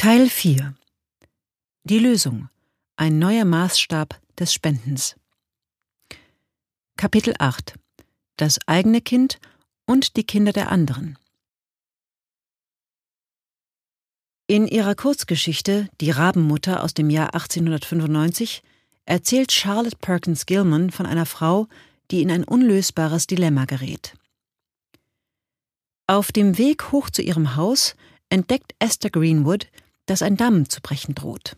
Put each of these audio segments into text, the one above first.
Teil 4 Die Lösung. Ein neuer Maßstab des Spendens. Kapitel 8 Das eigene Kind und die Kinder der anderen. In ihrer Kurzgeschichte Die Rabenmutter aus dem Jahr 1895 erzählt Charlotte Perkins Gilman von einer Frau, die in ein unlösbares Dilemma gerät. Auf dem Weg hoch zu ihrem Haus entdeckt Esther Greenwood, dass ein Damm zu brechen droht.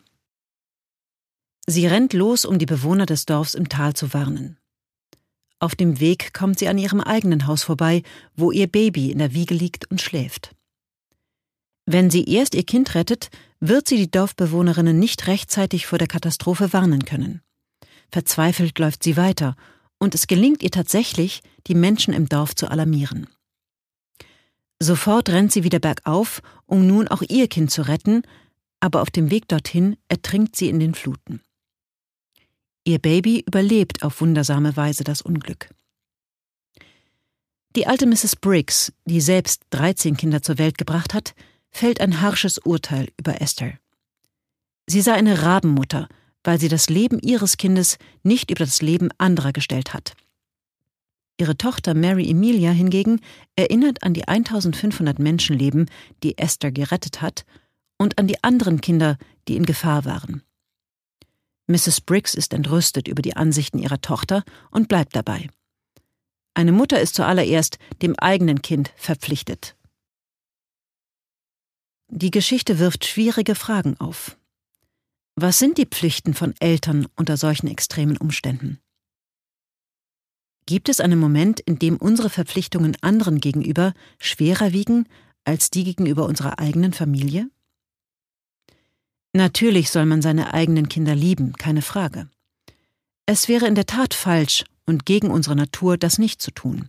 Sie rennt los, um die Bewohner des Dorfs im Tal zu warnen. Auf dem Weg kommt sie an ihrem eigenen Haus vorbei, wo ihr Baby in der Wiege liegt und schläft. Wenn sie erst ihr Kind rettet, wird sie die Dorfbewohnerinnen nicht rechtzeitig vor der Katastrophe warnen können. Verzweifelt läuft sie weiter, und es gelingt ihr tatsächlich, die Menschen im Dorf zu alarmieren. Sofort rennt sie wieder bergauf, um nun auch ihr Kind zu retten, aber auf dem Weg dorthin ertrinkt sie in den Fluten. Ihr Baby überlebt auf wundersame Weise das Unglück. Die alte Mrs. Briggs, die selbst 13 Kinder zur Welt gebracht hat, fällt ein harsches Urteil über Esther. Sie sei eine Rabenmutter, weil sie das Leben ihres Kindes nicht über das Leben anderer gestellt hat. Ihre Tochter Mary Emilia hingegen erinnert an die 1500 Menschenleben, die Esther gerettet hat, und an die anderen Kinder, die in Gefahr waren. Mrs. Briggs ist entrüstet über die Ansichten ihrer Tochter und bleibt dabei. Eine Mutter ist zuallererst dem eigenen Kind verpflichtet. Die Geschichte wirft schwierige Fragen auf. Was sind die Pflichten von Eltern unter solchen extremen Umständen? Gibt es einen Moment, in dem unsere Verpflichtungen anderen gegenüber schwerer wiegen als die gegenüber unserer eigenen Familie? Natürlich soll man seine eigenen Kinder lieben, keine Frage. Es wäre in der Tat falsch und gegen unsere Natur, das nicht zu tun.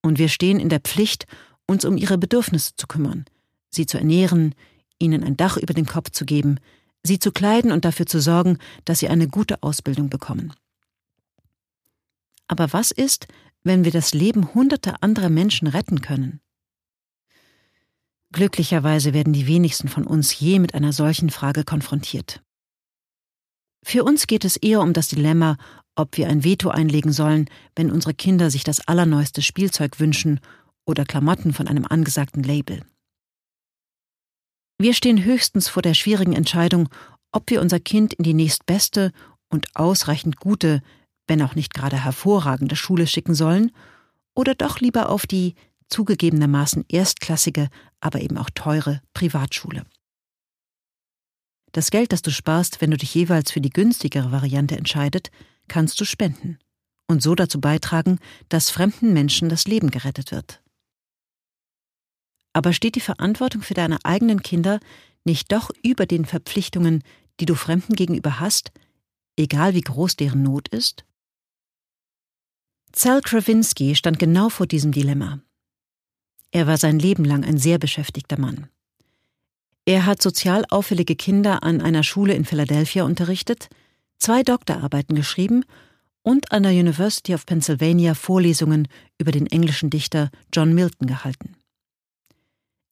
Und wir stehen in der Pflicht, uns um ihre Bedürfnisse zu kümmern, sie zu ernähren, ihnen ein Dach über den Kopf zu geben, sie zu kleiden und dafür zu sorgen, dass sie eine gute Ausbildung bekommen. Aber was ist, wenn wir das Leben hunderter anderer Menschen retten können? Glücklicherweise werden die wenigsten von uns je mit einer solchen Frage konfrontiert. Für uns geht es eher um das Dilemma, ob wir ein Veto einlegen sollen, wenn unsere Kinder sich das allerneueste Spielzeug wünschen oder Klamotten von einem angesagten Label. Wir stehen höchstens vor der schwierigen Entscheidung, ob wir unser Kind in die nächstbeste und ausreichend gute wenn auch nicht gerade hervorragende Schule schicken sollen, oder doch lieber auf die zugegebenermaßen erstklassige, aber eben auch teure Privatschule. Das Geld, das du sparst, wenn du dich jeweils für die günstigere Variante entscheidet, kannst du spenden und so dazu beitragen, dass fremden Menschen das Leben gerettet wird. Aber steht die Verantwortung für deine eigenen Kinder nicht doch über den Verpflichtungen, die du Fremden gegenüber hast, egal wie groß deren Not ist? Zal Krawinski stand genau vor diesem Dilemma. Er war sein Leben lang ein sehr beschäftigter Mann. Er hat sozial auffällige Kinder an einer Schule in Philadelphia unterrichtet, zwei Doktorarbeiten geschrieben und an der University of Pennsylvania Vorlesungen über den englischen Dichter John Milton gehalten.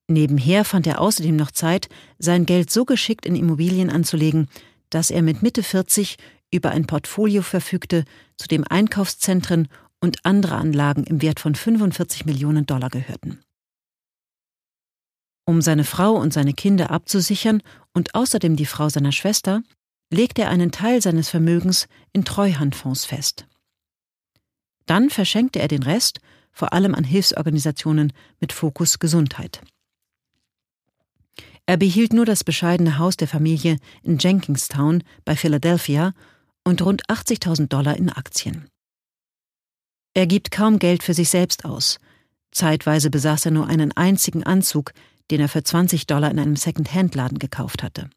Nebenher fand er außerdem noch Zeit, sein Geld so geschickt in Immobilien anzulegen, dass er mit Mitte 40 über ein Portfolio verfügte, zu dem Einkaufszentren und andere Anlagen im Wert von 45 Millionen Dollar gehörten. Um seine Frau und seine Kinder abzusichern und außerdem die Frau seiner Schwester, legte er einen Teil seines Vermögens in Treuhandfonds fest. Dann verschenkte er den Rest vor allem an Hilfsorganisationen mit Fokus Gesundheit. Er behielt nur das bescheidene Haus der Familie in Jenkinstown bei Philadelphia und rund 80.000 Dollar in Aktien. Er gibt kaum Geld für sich selbst aus. Zeitweise besaß er nur einen einzigen Anzug, den er für 20 Dollar in einem Second-Hand-Laden gekauft hatte.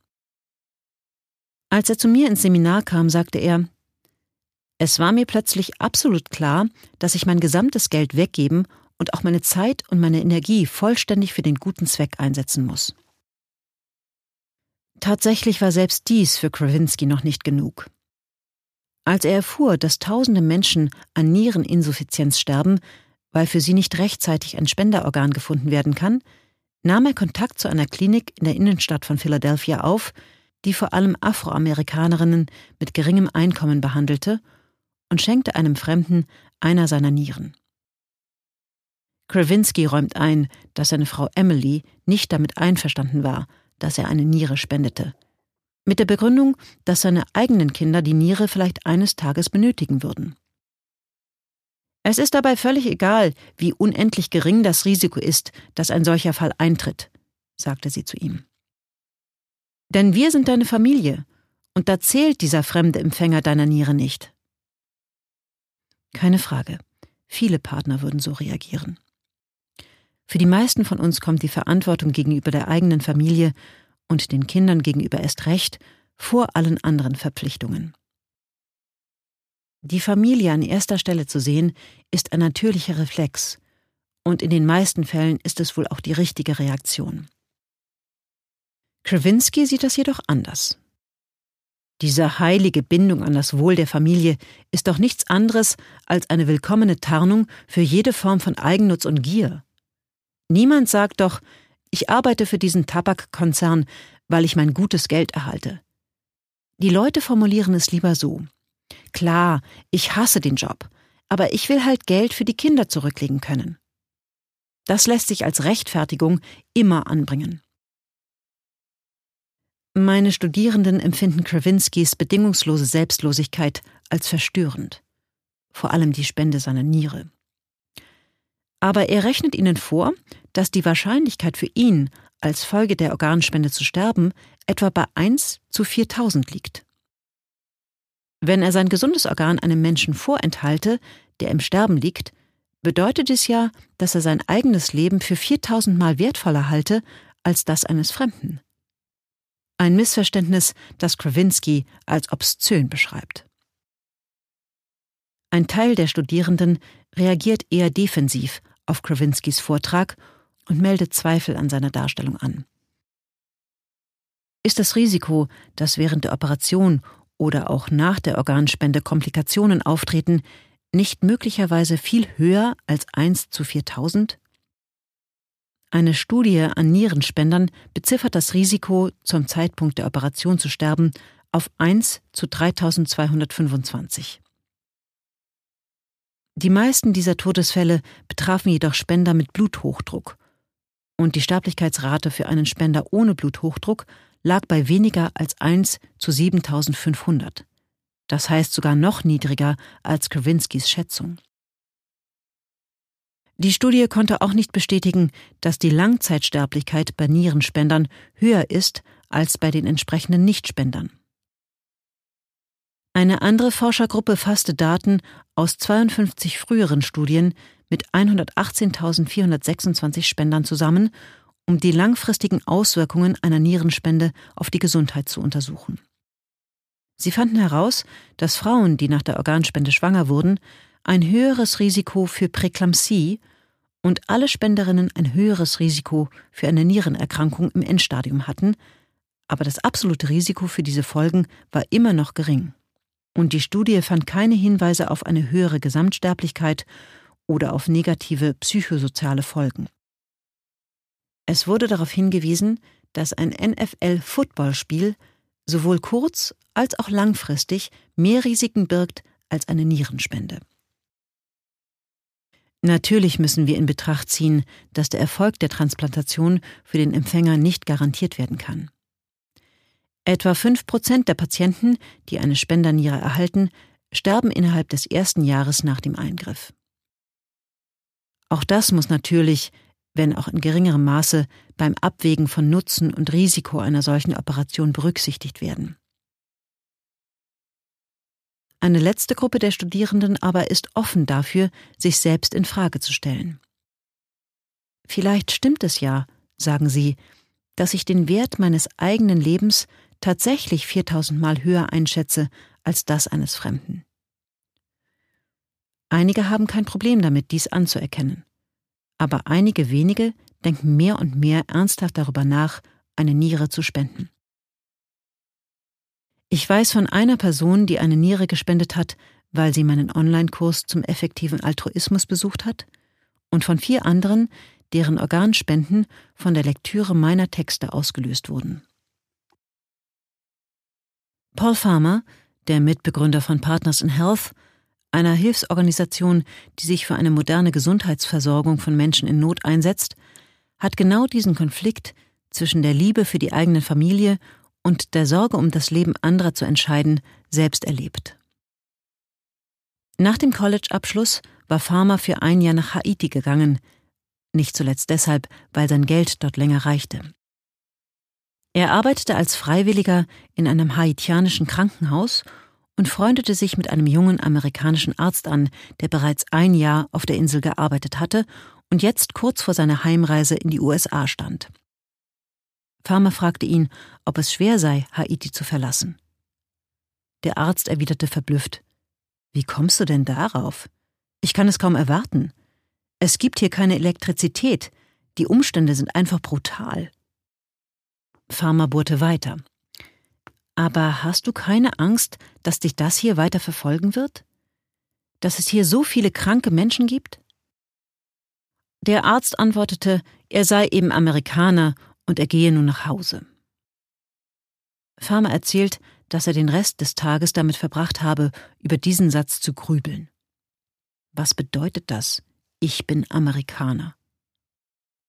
Als er zu mir ins Seminar kam, sagte er, es war mir plötzlich absolut klar, dass ich mein gesamtes Geld weggeben und auch meine Zeit und meine Energie vollständig für den guten Zweck einsetzen muss. Tatsächlich war selbst dies für Krawinski noch nicht genug. Als er erfuhr, dass tausende Menschen an Niereninsuffizienz sterben, weil für sie nicht rechtzeitig ein Spenderorgan gefunden werden kann, nahm er Kontakt zu einer Klinik in der Innenstadt von Philadelphia auf, die vor allem Afroamerikanerinnen mit geringem Einkommen behandelte und schenkte einem Fremden einer seiner Nieren. Krawinski räumt ein, dass seine Frau Emily nicht damit einverstanden war, dass er eine Niere spendete. Mit der Begründung, dass seine eigenen Kinder die Niere vielleicht eines Tages benötigen würden. Es ist dabei völlig egal, wie unendlich gering das Risiko ist, dass ein solcher Fall eintritt, sagte sie zu ihm. Denn wir sind deine Familie, und da zählt dieser fremde Empfänger deiner Niere nicht. Keine Frage. Viele Partner würden so reagieren. Für die meisten von uns kommt die Verantwortung gegenüber der eigenen Familie und den Kindern gegenüber erst recht vor allen anderen Verpflichtungen. Die Familie an erster Stelle zu sehen, ist ein natürlicher Reflex, und in den meisten Fällen ist es wohl auch die richtige Reaktion. Krawinski sieht das jedoch anders. Diese heilige Bindung an das Wohl der Familie ist doch nichts anderes als eine willkommene Tarnung für jede Form von Eigennutz und Gier. Niemand sagt doch, ich arbeite für diesen Tabakkonzern, weil ich mein gutes Geld erhalte. Die Leute formulieren es lieber so. Klar, ich hasse den Job, aber ich will halt Geld für die Kinder zurücklegen können. Das lässt sich als Rechtfertigung immer anbringen. Meine Studierenden empfinden Krawinskis bedingungslose Selbstlosigkeit als verstörend. Vor allem die Spende seiner Niere. Aber er rechnet ihnen vor, dass die Wahrscheinlichkeit für ihn, als Folge der Organspende zu sterben, etwa bei 1 zu 4000 liegt. Wenn er sein gesundes Organ einem Menschen vorenthalte, der im Sterben liegt, bedeutet es ja, dass er sein eigenes Leben für 4000 Mal wertvoller halte als das eines Fremden. Ein Missverständnis, das Krawinski als obszön beschreibt. Ein Teil der Studierenden reagiert eher defensiv auf Krawinskis Vortrag und meldet Zweifel an seiner Darstellung an. Ist das Risiko, dass während der Operation oder auch nach der Organspende Komplikationen auftreten, nicht möglicherweise viel höher als 1 zu 4000? Eine Studie an Nierenspendern beziffert das Risiko, zum Zeitpunkt der Operation zu sterben, auf 1 zu 3225. Die meisten dieser Todesfälle betrafen jedoch Spender mit Bluthochdruck. Und die Sterblichkeitsrate für einen Spender ohne Bluthochdruck lag bei weniger als 1 zu 7500. Das heißt sogar noch niedriger als Krawinskis Schätzung. Die Studie konnte auch nicht bestätigen, dass die Langzeitsterblichkeit bei Nierenspendern höher ist als bei den entsprechenden Nichtspendern. Eine andere Forschergruppe fasste Daten aus 52 früheren Studien mit 118.426 Spendern zusammen, um die langfristigen Auswirkungen einer Nierenspende auf die Gesundheit zu untersuchen. Sie fanden heraus, dass Frauen, die nach der Organspende schwanger wurden, ein höheres Risiko für Präklampsie und alle Spenderinnen ein höheres Risiko für eine Nierenerkrankung im Endstadium hatten, aber das absolute Risiko für diese Folgen war immer noch gering und die Studie fand keine Hinweise auf eine höhere Gesamtsterblichkeit oder auf negative psychosoziale Folgen. Es wurde darauf hingewiesen, dass ein NFL-Footballspiel sowohl kurz- als auch langfristig mehr Risiken birgt als eine Nierenspende. Natürlich müssen wir in Betracht ziehen, dass der Erfolg der Transplantation für den Empfänger nicht garantiert werden kann. Etwa fünf Prozent der Patienten, die eine Spenderniere erhalten, sterben innerhalb des ersten Jahres nach dem Eingriff. Auch das muss natürlich, wenn auch in geringerem Maße, beim Abwägen von Nutzen und Risiko einer solchen Operation berücksichtigt werden. Eine letzte Gruppe der Studierenden aber ist offen dafür, sich selbst in Frage zu stellen. Vielleicht stimmt es ja, sagen sie, dass ich den Wert meines eigenen Lebens tatsächlich 4000 Mal höher einschätze als das eines Fremden. Einige haben kein Problem damit, dies anzuerkennen. Aber einige wenige denken mehr und mehr ernsthaft darüber nach, eine Niere zu spenden. Ich weiß von einer Person, die eine Niere gespendet hat, weil sie meinen Online-Kurs zum effektiven Altruismus besucht hat, und von vier anderen, deren Organspenden von der Lektüre meiner Texte ausgelöst wurden. Paul Farmer, der Mitbegründer von Partners in Health, einer Hilfsorganisation, die sich für eine moderne Gesundheitsversorgung von Menschen in Not einsetzt, hat genau diesen Konflikt zwischen der Liebe für die eigene Familie und der Sorge um das Leben anderer zu entscheiden, selbst erlebt. Nach dem College-Abschluss war Farmer für ein Jahr nach Haiti gegangen, nicht zuletzt deshalb, weil sein Geld dort länger reichte. Er arbeitete als Freiwilliger in einem haitianischen Krankenhaus und freundete sich mit einem jungen amerikanischen Arzt an, der bereits ein Jahr auf der Insel gearbeitet hatte und jetzt kurz vor seiner Heimreise in die USA stand. Farmer fragte ihn, ob es schwer sei, Haiti zu verlassen. Der Arzt erwiderte verblüfft Wie kommst du denn darauf? Ich kann es kaum erwarten. Es gibt hier keine Elektrizität, die Umstände sind einfach brutal. Farmer bohrte weiter. Aber hast du keine Angst, dass dich das hier weiter verfolgen wird? Dass es hier so viele kranke Menschen gibt? Der Arzt antwortete, er sei eben Amerikaner und er gehe nun nach Hause. Farmer erzählt, dass er den Rest des Tages damit verbracht habe, über diesen Satz zu grübeln. Was bedeutet das? Ich bin Amerikaner.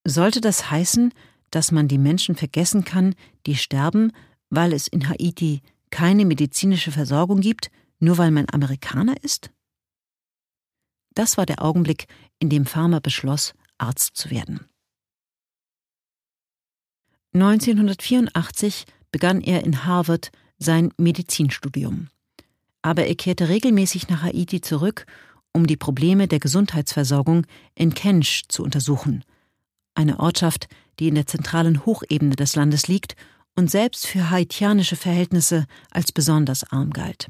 Sollte das heißen, dass man die Menschen vergessen kann, die sterben, weil es in Haiti keine medizinische Versorgung gibt, nur weil man Amerikaner ist? Das war der Augenblick, in dem Farmer beschloss, Arzt zu werden. 1984 begann er in Harvard sein Medizinstudium. Aber er kehrte regelmäßig nach Haiti zurück, um die Probleme der Gesundheitsversorgung in Kench zu untersuchen, eine Ortschaft, die in der zentralen Hochebene des Landes liegt und selbst für haitianische Verhältnisse als besonders arm galt.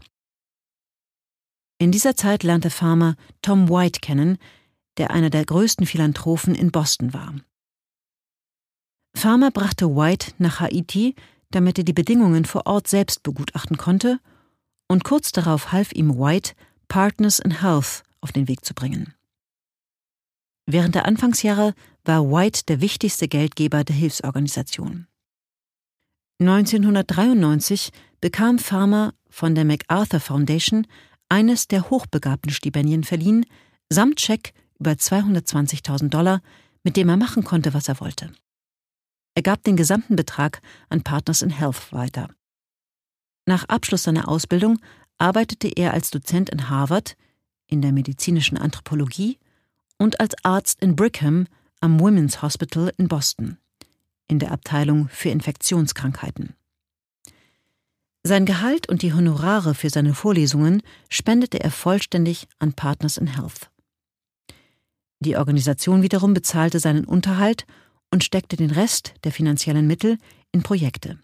In dieser Zeit lernte Farmer Tom White kennen, der einer der größten Philanthropen in Boston war. Farmer brachte White nach Haiti, damit er die Bedingungen vor Ort selbst begutachten konnte, und kurz darauf half ihm White, Partners in Health auf den Weg zu bringen. Während der Anfangsjahre war White der wichtigste Geldgeber der Hilfsorganisation. 1993 bekam Farmer von der MacArthur Foundation eines der hochbegabten Stipendien verliehen, samt Scheck über 220.000 Dollar, mit dem er machen konnte, was er wollte. Er gab den gesamten Betrag an Partners in Health weiter. Nach Abschluss seiner Ausbildung arbeitete er als Dozent in Harvard, in der medizinischen Anthropologie und als Arzt in Brigham am Women's Hospital in Boston, in der Abteilung für Infektionskrankheiten. Sein Gehalt und die Honorare für seine Vorlesungen spendete er vollständig an Partners in Health. Die Organisation wiederum bezahlte seinen Unterhalt und steckte den Rest der finanziellen Mittel in Projekte.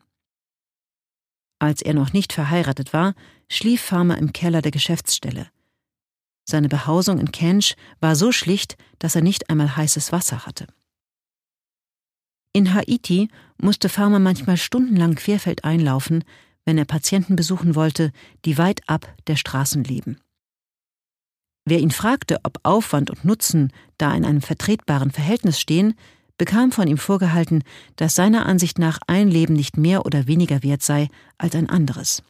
Als er noch nicht verheiratet war, schlief Farmer im Keller der Geschäftsstelle. Seine Behausung in Kench war so schlicht, dass er nicht einmal heißes Wasser hatte. In Haiti musste Farmer manchmal stundenlang querfeldein laufen, wenn er Patienten besuchen wollte, die weit ab der Straßen leben. Wer ihn fragte, ob Aufwand und Nutzen da in einem vertretbaren Verhältnis stehen, bekam von ihm vorgehalten, dass seiner Ansicht nach ein Leben nicht mehr oder weniger wert sei als ein anderes.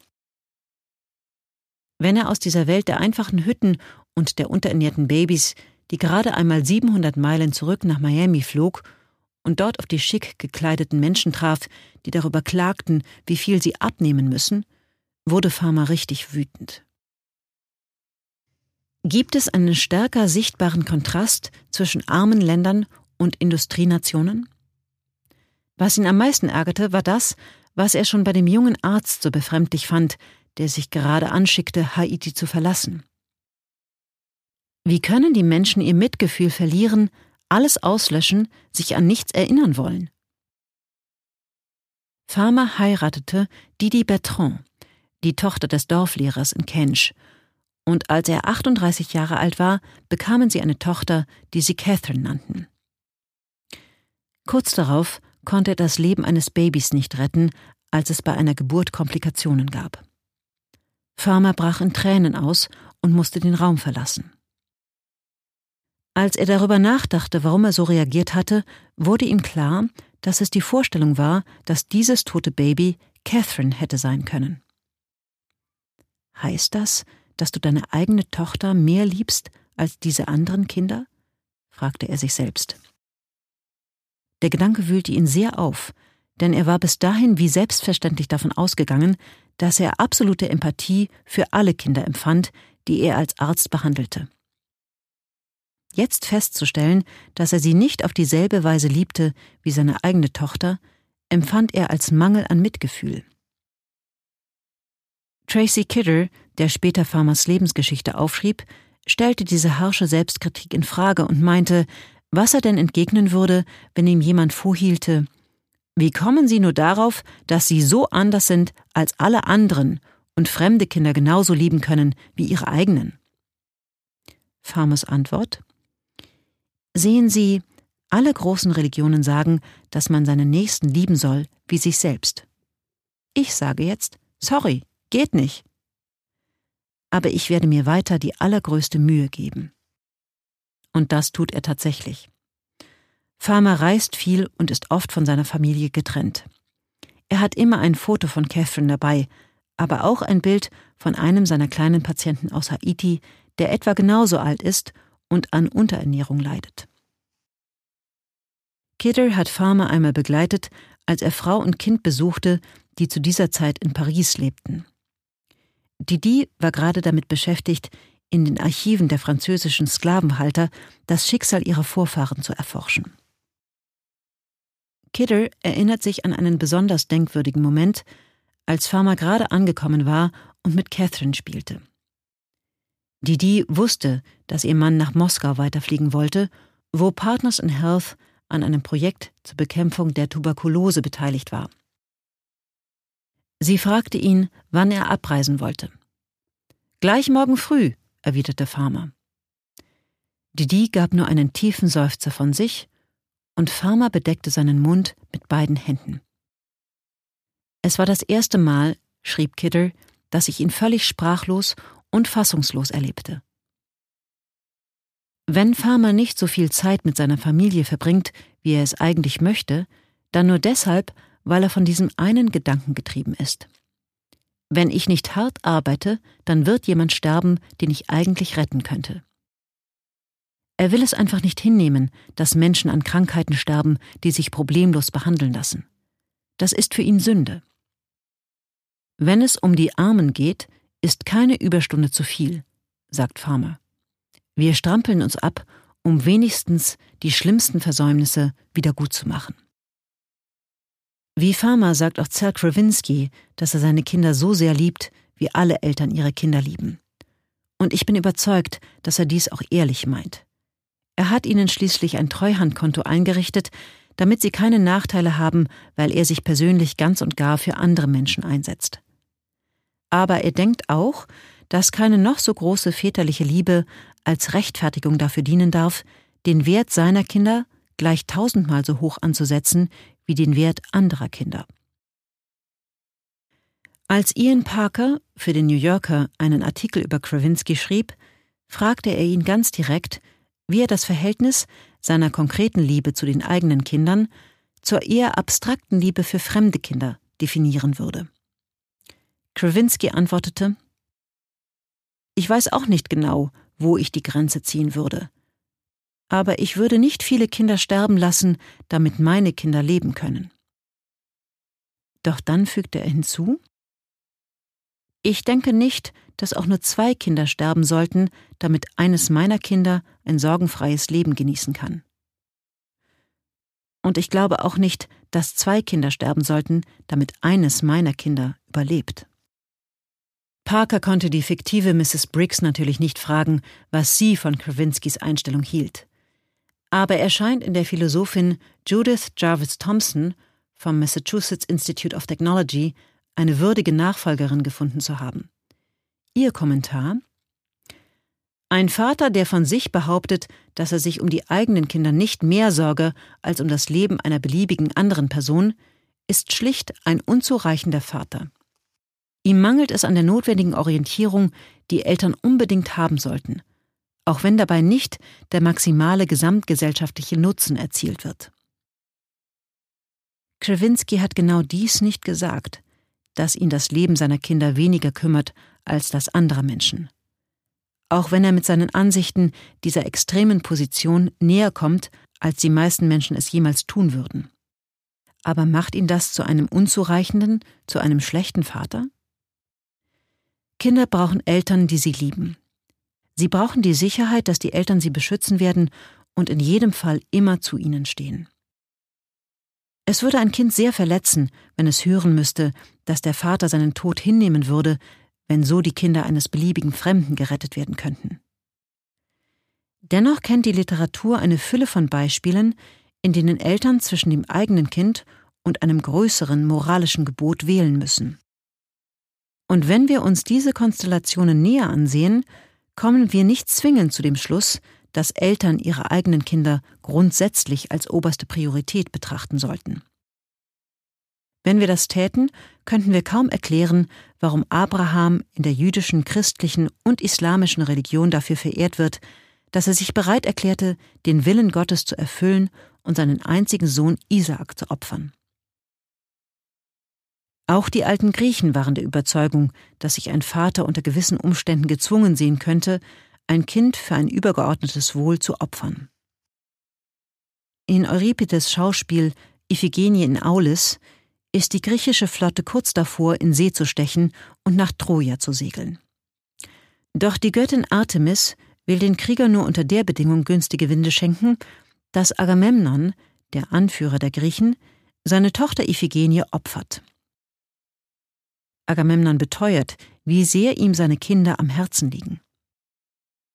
Wenn er aus dieser Welt der einfachen Hütten und der unterernährten Babys, die gerade einmal 700 Meilen zurück nach Miami flog und dort auf die schick gekleideten Menschen traf, die darüber klagten, wie viel sie abnehmen müssen, wurde Farmer richtig wütend. Gibt es einen stärker sichtbaren Kontrast zwischen armen Ländern und Industrienationen? Was ihn am meisten ärgerte, war das, was er schon bei dem jungen Arzt so befremdlich fand, der sich gerade anschickte, Haiti zu verlassen. Wie können die Menschen ihr Mitgefühl verlieren, alles auslöschen, sich an nichts erinnern wollen? Farmer heiratete Didi Bertrand, die Tochter des Dorflehrers in Kench, und als er 38 Jahre alt war, bekamen sie eine Tochter, die sie Catherine nannten. Kurz darauf konnte er das Leben eines Babys nicht retten, als es bei einer Geburt Komplikationen gab. Farmer brach in Tränen aus und musste den Raum verlassen. Als er darüber nachdachte, warum er so reagiert hatte, wurde ihm klar, dass es die Vorstellung war, dass dieses tote Baby Catherine hätte sein können. Heißt das, dass du deine eigene Tochter mehr liebst als diese anderen Kinder? fragte er sich selbst. Der Gedanke wühlte ihn sehr auf, denn er war bis dahin wie selbstverständlich davon ausgegangen, dass er absolute Empathie für alle Kinder empfand, die er als Arzt behandelte. Jetzt festzustellen, dass er sie nicht auf dieselbe Weise liebte wie seine eigene Tochter, empfand er als Mangel an Mitgefühl. Tracy Kidder, der später Farmers Lebensgeschichte aufschrieb, stellte diese harsche Selbstkritik in Frage und meinte, was er denn entgegnen würde, wenn ihm jemand vorhielte, wie kommen Sie nur darauf, dass Sie so anders sind als alle anderen und fremde Kinder genauso lieben können wie ihre eigenen? Farmers Antwort Sehen Sie, alle großen Religionen sagen, dass man seinen Nächsten lieben soll wie sich selbst. Ich sage jetzt, sorry, geht nicht. Aber ich werde mir weiter die allergrößte Mühe geben. Und das tut er tatsächlich. Farmer reist viel und ist oft von seiner Familie getrennt. Er hat immer ein Foto von Catherine dabei, aber auch ein Bild von einem seiner kleinen Patienten aus Haiti, der etwa genauso alt ist und an Unterernährung leidet. Kidder hat Farmer einmal begleitet, als er Frau und Kind besuchte, die zu dieser Zeit in Paris lebten. Didi war gerade damit beschäftigt, in den Archiven der französischen Sklavenhalter das Schicksal ihrer Vorfahren zu erforschen. Kidder erinnert sich an einen besonders denkwürdigen Moment, als Farmer gerade angekommen war und mit Catherine spielte. Didi wusste, dass ihr Mann nach Moskau weiterfliegen wollte, wo Partners in Health an einem Projekt zur Bekämpfung der Tuberkulose beteiligt war. Sie fragte ihn, wann er abreisen wollte. Gleich morgen früh, erwiderte Farmer. Didi gab nur einen tiefen Seufzer von sich und Farmer bedeckte seinen Mund mit beiden Händen. Es war das erste Mal, schrieb Kidder, dass ich ihn völlig sprachlos und fassungslos erlebte. Wenn Farmer nicht so viel Zeit mit seiner Familie verbringt, wie er es eigentlich möchte, dann nur deshalb, weil er von diesem einen Gedanken getrieben ist. Wenn ich nicht hart arbeite, dann wird jemand sterben, den ich eigentlich retten könnte. Er will es einfach nicht hinnehmen, dass Menschen an Krankheiten sterben, die sich problemlos behandeln lassen. Das ist für ihn Sünde. Wenn es um die Armen geht, ist keine Überstunde zu viel, sagt Farmer. Wir strampeln uns ab, um wenigstens die schlimmsten Versäumnisse wieder gut zu machen. Wie Farmer sagt auch Zell Krawinski, dass er seine Kinder so sehr liebt, wie alle Eltern ihre Kinder lieben. Und ich bin überzeugt, dass er dies auch ehrlich meint. Er hat ihnen schließlich ein Treuhandkonto eingerichtet, damit sie keine Nachteile haben, weil er sich persönlich ganz und gar für andere Menschen einsetzt. Aber er denkt auch, dass keine noch so große väterliche Liebe als Rechtfertigung dafür dienen darf, den Wert seiner Kinder gleich tausendmal so hoch anzusetzen wie den Wert anderer Kinder. Als Ian Parker für den New Yorker einen Artikel über Krawinski schrieb, fragte er ihn ganz direkt, wie er das Verhältnis seiner konkreten Liebe zu den eigenen Kindern zur eher abstrakten Liebe für fremde Kinder definieren würde. Krawinski antwortete Ich weiß auch nicht genau, wo ich die Grenze ziehen würde. Aber ich würde nicht viele Kinder sterben lassen, damit meine Kinder leben können. Doch dann fügte er hinzu Ich denke nicht, dass auch nur zwei Kinder sterben sollten, damit eines meiner Kinder ein sorgenfreies Leben genießen kann. Und ich glaube auch nicht, dass zwei Kinder sterben sollten, damit eines meiner Kinder überlebt. Parker konnte die fiktive Mrs. Briggs natürlich nicht fragen, was sie von Krawinskis Einstellung hielt. Aber er scheint in der Philosophin Judith Jarvis Thompson vom Massachusetts Institute of Technology eine würdige Nachfolgerin gefunden zu haben. Ihr Kommentar Ein Vater, der von sich behauptet, dass er sich um die eigenen Kinder nicht mehr sorge als um das Leben einer beliebigen anderen Person, ist schlicht ein unzureichender Vater. Ihm mangelt es an der notwendigen Orientierung, die Eltern unbedingt haben sollten, auch wenn dabei nicht der maximale gesamtgesellschaftliche Nutzen erzielt wird. Krzewinski hat genau dies nicht gesagt, dass ihn das Leben seiner Kinder weniger kümmert als das anderer Menschen. Auch wenn er mit seinen Ansichten dieser extremen Position näher kommt, als die meisten Menschen es jemals tun würden. Aber macht ihn das zu einem unzureichenden, zu einem schlechten Vater? Kinder brauchen Eltern, die sie lieben. Sie brauchen die Sicherheit, dass die Eltern sie beschützen werden und in jedem Fall immer zu ihnen stehen. Es würde ein Kind sehr verletzen, wenn es hören müsste, dass der Vater seinen Tod hinnehmen würde, wenn so die Kinder eines beliebigen Fremden gerettet werden könnten. Dennoch kennt die Literatur eine Fülle von Beispielen, in denen Eltern zwischen dem eigenen Kind und einem größeren moralischen Gebot wählen müssen. Und wenn wir uns diese Konstellationen näher ansehen, kommen wir nicht zwingend zu dem Schluss, dass Eltern ihre eigenen Kinder grundsätzlich als oberste Priorität betrachten sollten. Wenn wir das täten, könnten wir kaum erklären, warum Abraham in der jüdischen, christlichen und islamischen Religion dafür verehrt wird, dass er sich bereit erklärte, den Willen Gottes zu erfüllen und seinen einzigen Sohn Isaak zu opfern. Auch die alten Griechen waren der Überzeugung, dass sich ein Vater unter gewissen Umständen gezwungen sehen könnte, ein Kind für ein übergeordnetes Wohl zu opfern. In Euripides Schauspiel Iphigenie in Aulis ist die griechische Flotte kurz davor, in See zu stechen und nach Troja zu segeln. Doch die Göttin Artemis will den Krieger nur unter der Bedingung günstige Winde schenken, dass Agamemnon, der Anführer der Griechen, seine Tochter Iphigenie opfert. Agamemnon beteuert, wie sehr ihm seine Kinder am Herzen liegen.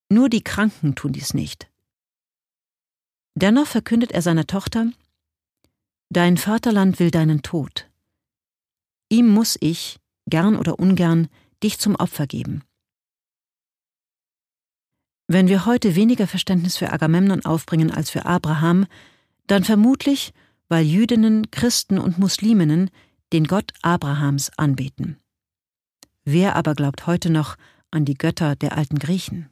Nur die Kranken tun dies nicht. Dennoch verkündet er seiner Tochter Dein Vaterland will deinen Tod. Ihm muss ich, gern oder ungern, dich zum Opfer geben. Wenn wir heute weniger Verständnis für Agamemnon aufbringen als für Abraham, dann vermutlich, weil Jüdinnen, Christen und Musliminnen den Gott Abrahams anbeten. Wer aber glaubt heute noch an die Götter der alten Griechen?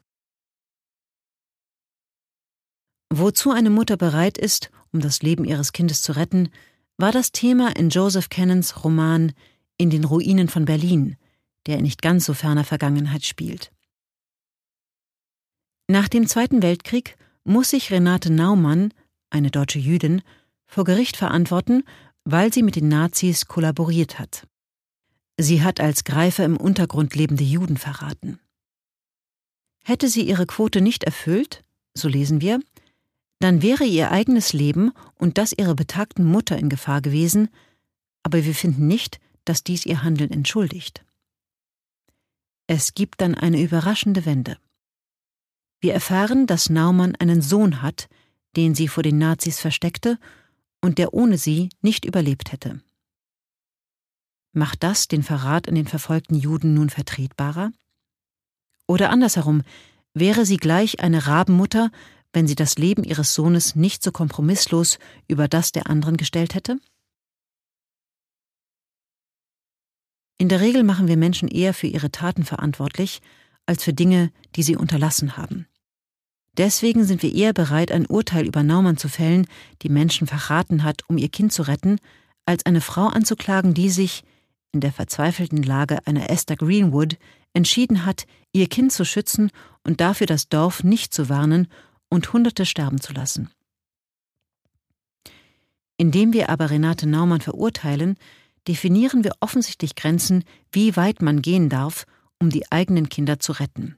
Wozu eine Mutter bereit ist, um das Leben ihres Kindes zu retten, war das Thema in Joseph Cannons Roman In den Ruinen von Berlin, der in nicht ganz so ferner Vergangenheit spielt. Nach dem Zweiten Weltkrieg muss sich Renate Naumann, eine deutsche Jüdin, vor Gericht verantworten, weil sie mit den Nazis kollaboriert hat. Sie hat als Greifer im Untergrund lebende Juden verraten. Hätte sie ihre Quote nicht erfüllt, so lesen wir, dann wäre ihr eigenes Leben und das ihrer betagten Mutter in Gefahr gewesen, aber wir finden nicht, dass dies ihr Handeln entschuldigt. Es gibt dann eine überraschende Wende. Wir erfahren, dass Naumann einen Sohn hat, den sie vor den Nazis versteckte und der ohne sie nicht überlebt hätte. Macht das den Verrat an den verfolgten Juden nun vertretbarer? Oder andersherum, wäre sie gleich eine Rabenmutter, wenn sie das Leben ihres Sohnes nicht so kompromisslos über das der anderen gestellt hätte? In der Regel machen wir Menschen eher für ihre Taten verantwortlich, als für Dinge, die sie unterlassen haben. Deswegen sind wir eher bereit, ein Urteil über Naumann zu fällen, die Menschen verraten hat, um ihr Kind zu retten, als eine Frau anzuklagen, die sich, in der verzweifelten Lage einer Esther Greenwood, entschieden hat, ihr Kind zu schützen und dafür das Dorf nicht zu warnen und Hunderte sterben zu lassen. Indem wir aber Renate Naumann verurteilen, definieren wir offensichtlich Grenzen, wie weit man gehen darf, um die eigenen Kinder zu retten.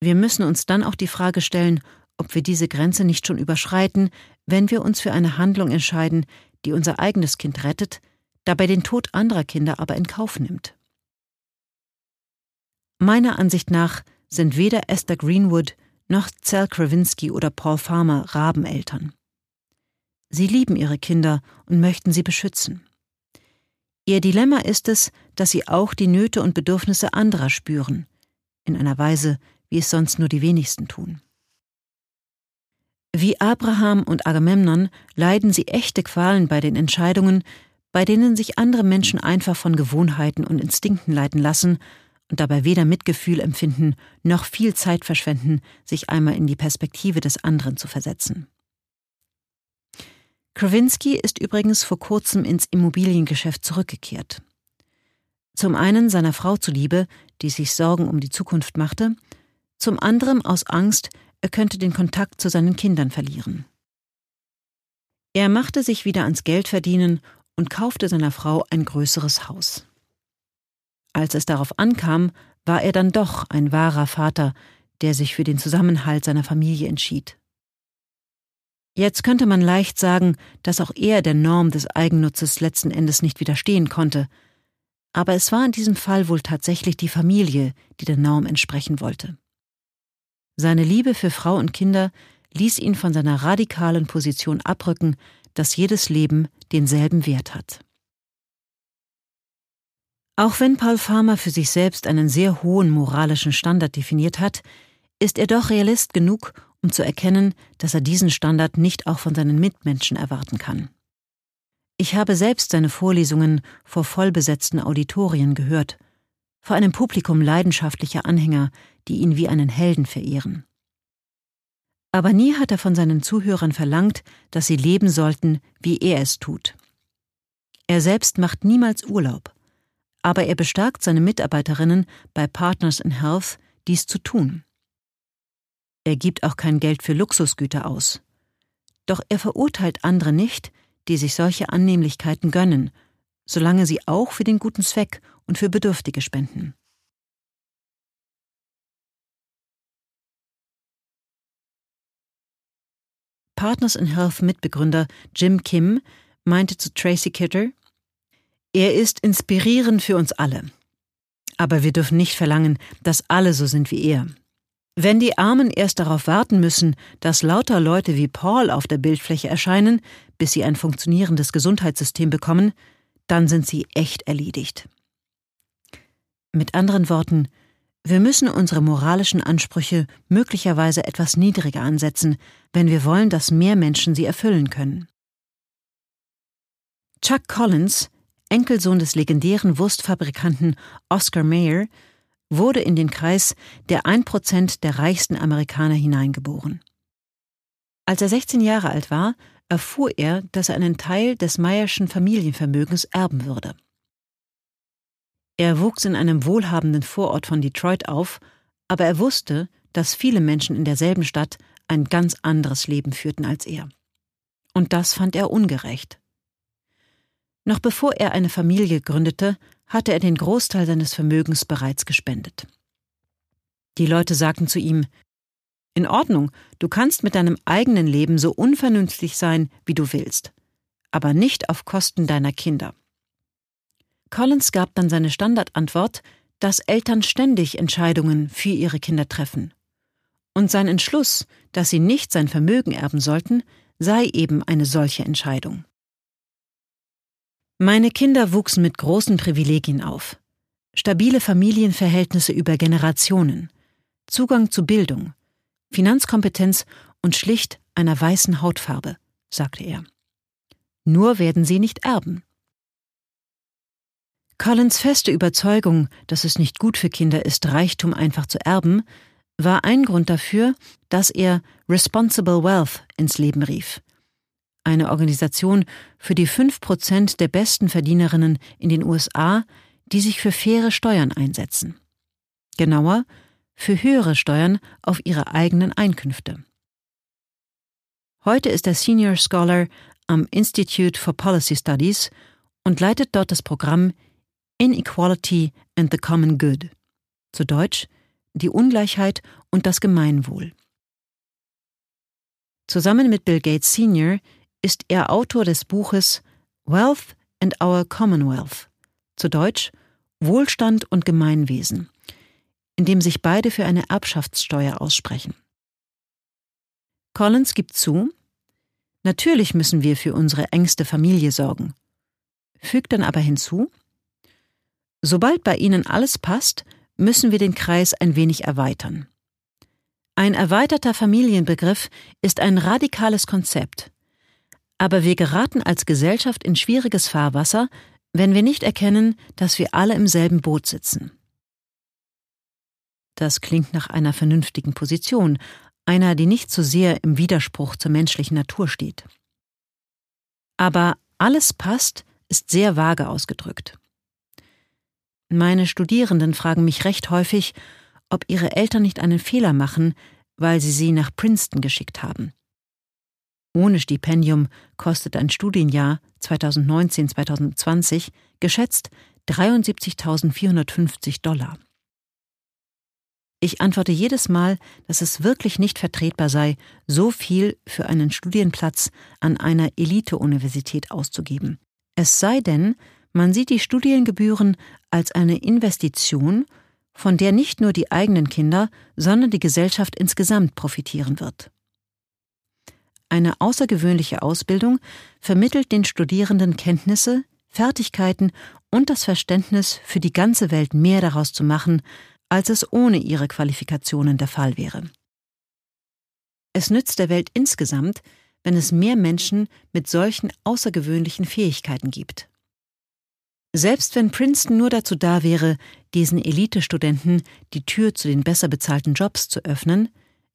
Wir müssen uns dann auch die Frage stellen, ob wir diese Grenze nicht schon überschreiten, wenn wir uns für eine Handlung entscheiden, die unser eigenes Kind rettet, dabei den Tod anderer Kinder aber in Kauf nimmt. Meiner Ansicht nach sind weder Esther Greenwood noch Zell Krawinski oder Paul Farmer Rabeneltern. Sie lieben ihre Kinder und möchten sie beschützen. Ihr Dilemma ist es, dass sie auch die Nöte und Bedürfnisse anderer spüren, in einer Weise, wie es sonst nur die wenigsten tun. Wie Abraham und Agamemnon leiden sie echte Qualen bei den Entscheidungen, bei denen sich andere Menschen einfach von Gewohnheiten und Instinkten leiten lassen und dabei weder Mitgefühl empfinden noch viel Zeit verschwenden, sich einmal in die Perspektive des anderen zu versetzen. Krawinski ist übrigens vor kurzem ins Immobiliengeschäft zurückgekehrt. Zum einen seiner Frau zuliebe, die sich Sorgen um die Zukunft machte, zum anderen aus Angst, er könnte den Kontakt zu seinen Kindern verlieren. Er machte sich wieder ans Geldverdienen und kaufte seiner Frau ein größeres Haus. Als es darauf ankam, war er dann doch ein wahrer Vater, der sich für den Zusammenhalt seiner Familie entschied. Jetzt könnte man leicht sagen, dass auch er der Norm des Eigennutzes letzten Endes nicht widerstehen konnte, aber es war in diesem Fall wohl tatsächlich die Familie, die der Norm entsprechen wollte. Seine Liebe für Frau und Kinder ließ ihn von seiner radikalen Position abrücken, dass jedes Leben denselben Wert hat. Auch wenn Paul Farmer für sich selbst einen sehr hohen moralischen Standard definiert hat, ist er doch Realist genug, um zu erkennen, dass er diesen Standard nicht auch von seinen Mitmenschen erwarten kann. Ich habe selbst seine Vorlesungen vor vollbesetzten Auditorien gehört, vor einem Publikum leidenschaftlicher Anhänger, die ihn wie einen Helden verehren. Aber nie hat er von seinen Zuhörern verlangt, dass sie leben sollten, wie er es tut. Er selbst macht niemals Urlaub, aber er bestärkt seine Mitarbeiterinnen bei Partners in Health, dies zu tun. Er gibt auch kein Geld für Luxusgüter aus. Doch er verurteilt andere nicht, die sich solche Annehmlichkeiten gönnen, solange sie auch für den guten Zweck und für Bedürftige spenden. Partners in Health Mitbegründer Jim Kim meinte zu Tracy Kidder, er ist inspirierend für uns alle. Aber wir dürfen nicht verlangen, dass alle so sind wie er. Wenn die Armen erst darauf warten müssen, dass lauter Leute wie Paul auf der Bildfläche erscheinen, bis sie ein funktionierendes Gesundheitssystem bekommen, dann sind sie echt erledigt. Mit anderen Worten, wir müssen unsere moralischen Ansprüche möglicherweise etwas niedriger ansetzen, wenn wir wollen, dass mehr Menschen sie erfüllen können. Chuck Collins, Enkelsohn des legendären Wurstfabrikanten Oscar Mayer, wurde in den Kreis der 1% der reichsten Amerikaner hineingeboren. Als er 16 Jahre alt war, erfuhr er, dass er einen Teil des Meyerschen Familienvermögens erben würde. Er wuchs in einem wohlhabenden Vorort von Detroit auf, aber er wusste, dass viele Menschen in derselben Stadt ein ganz anderes Leben führten als er. Und das fand er ungerecht. Noch bevor er eine Familie gründete, hatte er den Großteil seines Vermögens bereits gespendet. Die Leute sagten zu ihm In Ordnung, du kannst mit deinem eigenen Leben so unvernünftig sein, wie du willst, aber nicht auf Kosten deiner Kinder. Collins gab dann seine Standardantwort, dass Eltern ständig Entscheidungen für ihre Kinder treffen. Und sein Entschluss, dass sie nicht sein Vermögen erben sollten, sei eben eine solche Entscheidung. Meine Kinder wuchsen mit großen Privilegien auf. Stabile Familienverhältnisse über Generationen, Zugang zu Bildung, Finanzkompetenz und schlicht einer weißen Hautfarbe, sagte er. Nur werden sie nicht erben. Collins feste Überzeugung, dass es nicht gut für Kinder ist, Reichtum einfach zu erben, war ein Grund dafür, dass er Responsible Wealth ins Leben rief. Eine Organisation für die fünf Prozent der besten Verdienerinnen in den USA, die sich für faire Steuern einsetzen. Genauer, für höhere Steuern auf ihre eigenen Einkünfte. Heute ist er Senior Scholar am Institute for Policy Studies und leitet dort das Programm Inequality and the Common Good, zu Deutsch die Ungleichheit und das Gemeinwohl. Zusammen mit Bill Gates Sr. ist er Autor des Buches Wealth and Our Commonwealth, zu Deutsch Wohlstand und Gemeinwesen, in dem sich beide für eine Erbschaftssteuer aussprechen. Collins gibt zu, natürlich müssen wir für unsere engste Familie sorgen, fügt dann aber hinzu, Sobald bei Ihnen alles passt, müssen wir den Kreis ein wenig erweitern. Ein erweiterter Familienbegriff ist ein radikales Konzept. Aber wir geraten als Gesellschaft in schwieriges Fahrwasser, wenn wir nicht erkennen, dass wir alle im selben Boot sitzen. Das klingt nach einer vernünftigen Position, einer, die nicht so sehr im Widerspruch zur menschlichen Natur steht. Aber alles passt ist sehr vage ausgedrückt. Meine Studierenden fragen mich recht häufig, ob ihre Eltern nicht einen Fehler machen, weil sie sie nach Princeton geschickt haben. Ohne Stipendium kostet ein Studienjahr 2019-2020 geschätzt 73.450 Dollar. Ich antworte jedes Mal, dass es wirklich nicht vertretbar sei, so viel für einen Studienplatz an einer Elite-Universität auszugeben. Es sei denn, man sieht die Studiengebühren als eine Investition, von der nicht nur die eigenen Kinder, sondern die Gesellschaft insgesamt profitieren wird. Eine außergewöhnliche Ausbildung vermittelt den Studierenden Kenntnisse, Fertigkeiten und das Verständnis, für die ganze Welt mehr daraus zu machen, als es ohne ihre Qualifikationen der Fall wäre. Es nützt der Welt insgesamt, wenn es mehr Menschen mit solchen außergewöhnlichen Fähigkeiten gibt. Selbst wenn Princeton nur dazu da wäre, diesen Elite-Studenten die Tür zu den besser bezahlten Jobs zu öffnen,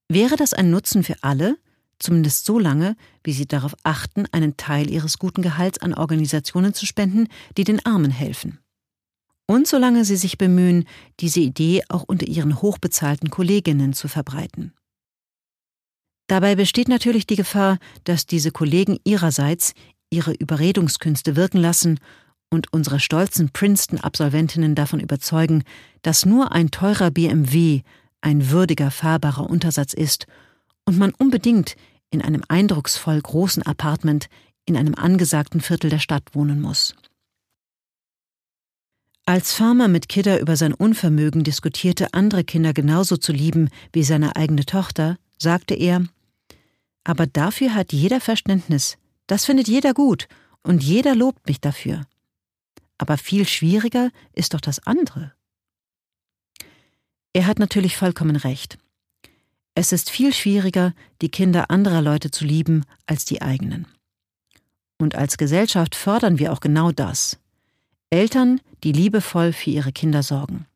wäre das ein Nutzen für alle, zumindest so lange, wie sie darauf achten, einen Teil ihres guten Gehalts an Organisationen zu spenden, die den Armen helfen. Und solange sie sich bemühen, diese Idee auch unter ihren hochbezahlten Kolleginnen zu verbreiten. Dabei besteht natürlich die Gefahr, dass diese Kollegen ihrerseits ihre Überredungskünste wirken lassen und unsere stolzen Princeton-Absolventinnen davon überzeugen, dass nur ein teurer BMW ein würdiger fahrbarer Untersatz ist und man unbedingt in einem eindrucksvoll großen Apartment in einem angesagten Viertel der Stadt wohnen muss. Als Farmer mit Kidder über sein Unvermögen diskutierte, andere Kinder genauso zu lieben wie seine eigene Tochter, sagte er, aber dafür hat jeder Verständnis, das findet jeder gut, und jeder lobt mich dafür. Aber viel schwieriger ist doch das andere. Er hat natürlich vollkommen recht. Es ist viel schwieriger, die Kinder anderer Leute zu lieben als die eigenen. Und als Gesellschaft fördern wir auch genau das. Eltern, die liebevoll für ihre Kinder sorgen.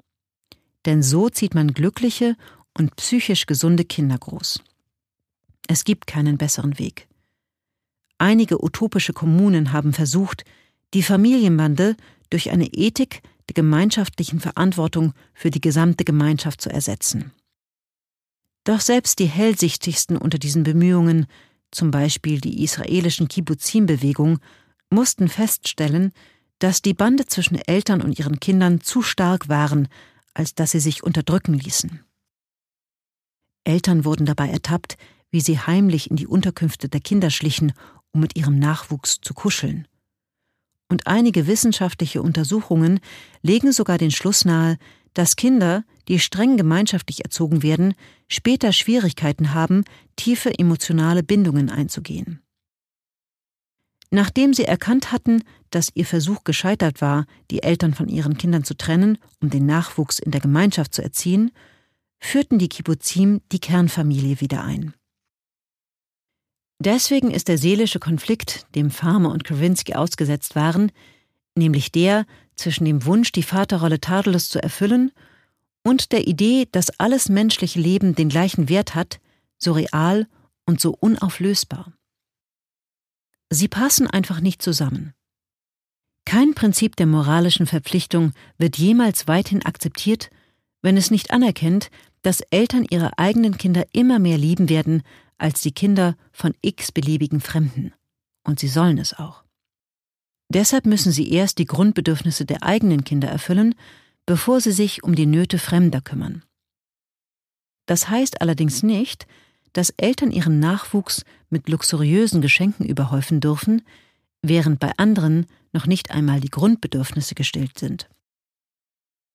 Denn so zieht man glückliche und psychisch gesunde Kinder groß. Es gibt keinen besseren Weg. Einige utopische Kommunen haben versucht, die Familienbande durch eine Ethik der gemeinschaftlichen Verantwortung für die gesamte Gemeinschaft zu ersetzen. Doch selbst die hellsichtigsten unter diesen Bemühungen, zum Beispiel die israelischen Kibbuzim-Bewegung, mussten feststellen, dass die Bande zwischen Eltern und ihren Kindern zu stark waren, als dass sie sich unterdrücken ließen. Eltern wurden dabei ertappt, wie sie heimlich in die Unterkünfte der Kinder schlichen, um mit ihrem Nachwuchs zu kuscheln. Und einige wissenschaftliche Untersuchungen legen sogar den Schluss nahe, dass Kinder, die streng gemeinschaftlich erzogen werden, später Schwierigkeiten haben, tiefe emotionale Bindungen einzugehen. Nachdem sie erkannt hatten, dass ihr Versuch gescheitert war, die Eltern von ihren Kindern zu trennen, um den Nachwuchs in der Gemeinschaft zu erziehen, führten die Kibbuzim die Kernfamilie wieder ein. Deswegen ist der seelische Konflikt, dem Farmer und Krawinski ausgesetzt waren, nämlich der zwischen dem Wunsch, die Vaterrolle tadellos zu erfüllen, und der Idee, dass alles menschliche Leben den gleichen Wert hat, so real und so unauflösbar. Sie passen einfach nicht zusammen. Kein Prinzip der moralischen Verpflichtung wird jemals weithin akzeptiert, wenn es nicht anerkennt, dass Eltern ihre eigenen Kinder immer mehr lieben werden als die Kinder von x-beliebigen Fremden. Und sie sollen es auch. Deshalb müssen sie erst die Grundbedürfnisse der eigenen Kinder erfüllen, bevor sie sich um die Nöte Fremder kümmern. Das heißt allerdings nicht, dass Eltern ihren Nachwuchs mit luxuriösen Geschenken überhäufen dürfen, während bei anderen noch nicht einmal die Grundbedürfnisse gestillt sind.